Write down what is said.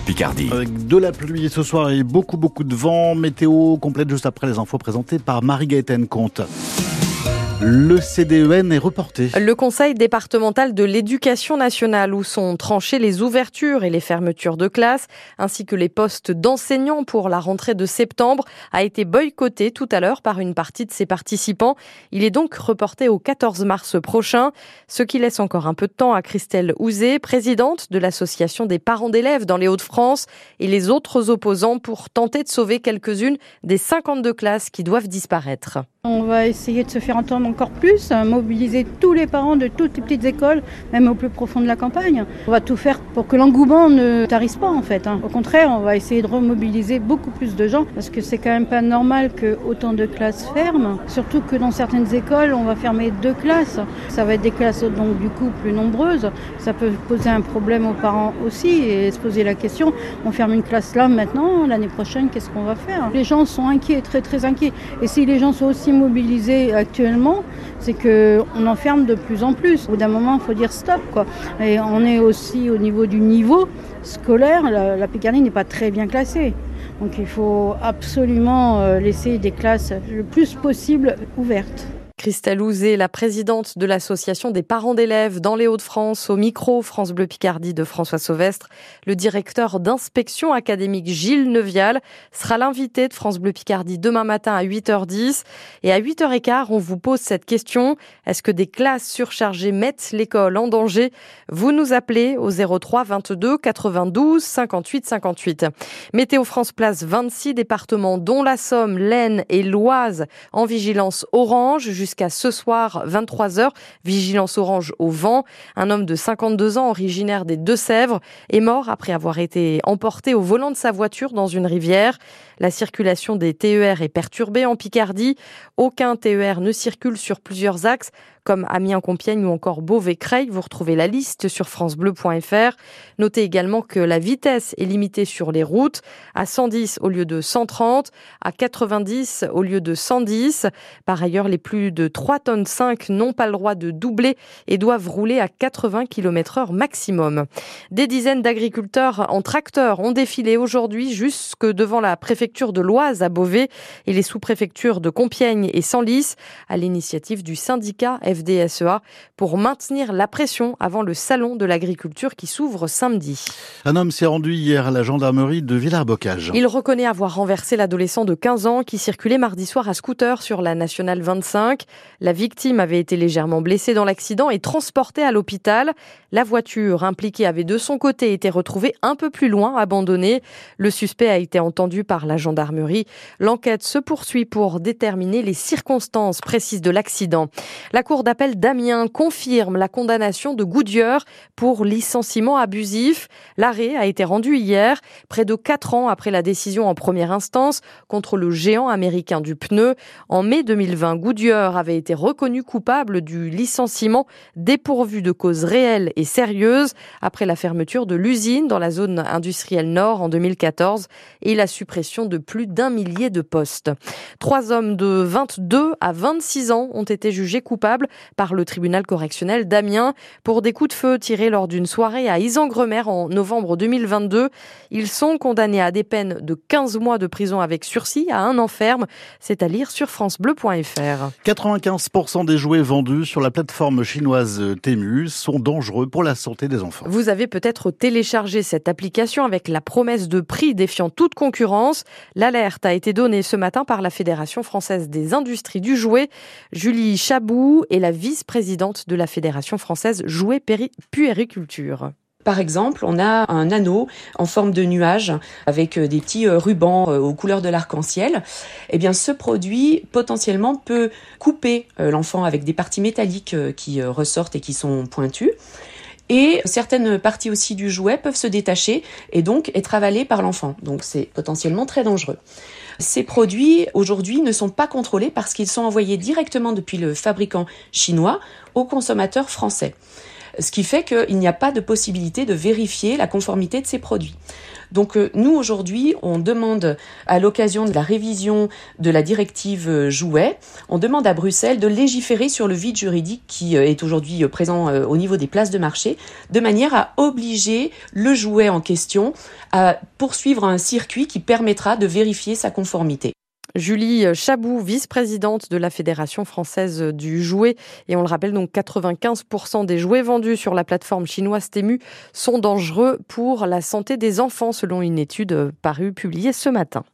Picardie. De la pluie ce soir et beaucoup beaucoup de vent. Météo complète juste après les infos présentées par Marie-Gaëtane Comte. Le CDEN est reporté. Le Conseil départemental de l'éducation nationale où sont tranchées les ouvertures et les fermetures de classes, ainsi que les postes d'enseignants pour la rentrée de septembre, a été boycotté tout à l'heure par une partie de ses participants. Il est donc reporté au 14 mars prochain, ce qui laisse encore un peu de temps à Christelle Ouzé, présidente de l'association des parents d'élèves dans les Hauts-de-France, et les autres opposants pour tenter de sauver quelques-unes des 52 classes qui doivent disparaître. On va essayer de se faire entendre encore plus, hein, mobiliser tous les parents de toutes les petites écoles, même au plus profond de la campagne. On va tout faire pour que l'engouement ne tarisse pas en fait. Hein. Au contraire, on va essayer de remobiliser beaucoup plus de gens parce que c'est quand même pas normal que autant de classes ferment. Surtout que dans certaines écoles, on va fermer deux classes. Ça va être des classes donc du coup plus nombreuses. Ça peut poser un problème aux parents aussi et se poser la question on ferme une classe là maintenant, l'année prochaine, qu'est-ce qu'on va faire? Les gens sont inquiets, très très inquiets. Et si les gens sont aussi mobilisés actuellement, c'est qu'on enferme de plus en plus. Au bout d'un moment, il faut dire stop. Et on est aussi au niveau du niveau scolaire, la, la Picardie n'est pas très bien classée. Donc il faut absolument euh, laisser des classes le plus possible ouvertes. Christelle Ouzé, la présidente de l'association des parents d'élèves dans les Hauts-de-France, au micro France Bleu Picardie de François Sauvestre. Le directeur d'inspection académique Gilles Neuvial sera l'invité de France Bleu Picardie demain matin à 8h10. Et à 8h15, on vous pose cette question. Est-ce que des classes surchargées mettent l'école en danger? Vous nous appelez au 03 22 92 58 58. Météo France place 26 départements dont la Somme, l'Aisne et l'Oise en vigilance orange jusqu'à ce soir 23h. Vigilance orange au vent. Un homme de 52 ans originaire des Deux-Sèvres est mort après avoir été emporté au volant de sa voiture dans une rivière. La circulation des TER est perturbée en Picardie. Aucun TER ne circule sur plusieurs axes comme Amiens-Compiègne ou encore Beauvais-Creil. Vous retrouvez la liste sur francebleu.fr. Notez également que la vitesse est limitée sur les routes à 110 au lieu de 130, à 90 au lieu de 110. Par ailleurs, les plus de 3 tonnes 5 n'ont pas le droit de doubler et doivent rouler à 80 km heure maximum. Des dizaines d'agriculteurs en tracteur ont défilé aujourd'hui jusque devant la préfecture de l'Oise à Beauvais et les sous-préfectures de Compiègne et Senlis à l'initiative du syndicat FDSEA pour maintenir la pression avant le salon de l'agriculture qui s'ouvre samedi. Un homme s'est rendu hier à la gendarmerie de Villars-Bocage. Il reconnaît avoir renversé l'adolescent de 15 ans qui circulait mardi soir à scooter sur la nationale 25. La victime avait été légèrement blessée dans l'accident et transportée à l'hôpital. La voiture impliquée avait de son côté été retrouvée un peu plus loin, abandonnée. Le suspect a été entendu par la gendarmerie. L'enquête se poursuit pour déterminer les circonstances précises de l'accident. La cour d'appel d'Amiens confirme la condamnation de Goodyear pour licenciement abusif. L'arrêt a été rendu hier, près de quatre ans après la décision en première instance contre le géant américain du pneu. En mai 2020, Goodyear avait été reconnu coupable du licenciement dépourvu de causes réelles et sérieuses après la fermeture de l'usine dans la zone industrielle nord en 2014 et la suppression de plus d'un millier de postes. Trois hommes de 22 à 26 ans ont été jugés coupables par le tribunal correctionnel d'Amiens pour des coups de feu tirés lors d'une soirée à Isengremer en novembre 2022. Ils sont condamnés à des peines de 15 mois de prison avec sursis à un an ferme. C'est à lire sur francebleu.fr. 95% des jouets vendus sur la plateforme chinoise Temu sont dangereux pour la santé des enfants. Vous avez peut-être téléchargé cette application avec la promesse de prix défiant toute concurrence. L'alerte a été donnée ce matin par la Fédération française des industries du jouet. Julie Chabou est la vice-présidente de la Fédération française Jouet Puériculture. Par exemple, on a un anneau en forme de nuage avec des petits rubans aux couleurs de l'arc-en-ciel. Eh bien, ce produit potentiellement peut couper l'enfant avec des parties métalliques qui ressortent et qui sont pointues. Et certaines parties aussi du jouet peuvent se détacher et donc être avalées par l'enfant. Donc c'est potentiellement très dangereux. Ces produits aujourd'hui ne sont pas contrôlés parce qu'ils sont envoyés directement depuis le fabricant chinois aux consommateurs français. Ce qui fait qu'il n'y a pas de possibilité de vérifier la conformité de ces produits. Donc euh, nous aujourd'hui, on demande à l'occasion de la révision de la directive euh, jouet, on demande à Bruxelles de légiférer sur le vide juridique qui euh, est aujourd'hui présent au niveau des places de marché, de manière à obliger le jouet en question à poursuivre un circuit qui permettra de vérifier sa conformité. Julie Chabou, vice-présidente de la Fédération française du jouet. Et on le rappelle, donc 95% des jouets vendus sur la plateforme chinoise Temu sont dangereux pour la santé des enfants, selon une étude parue publiée ce matin.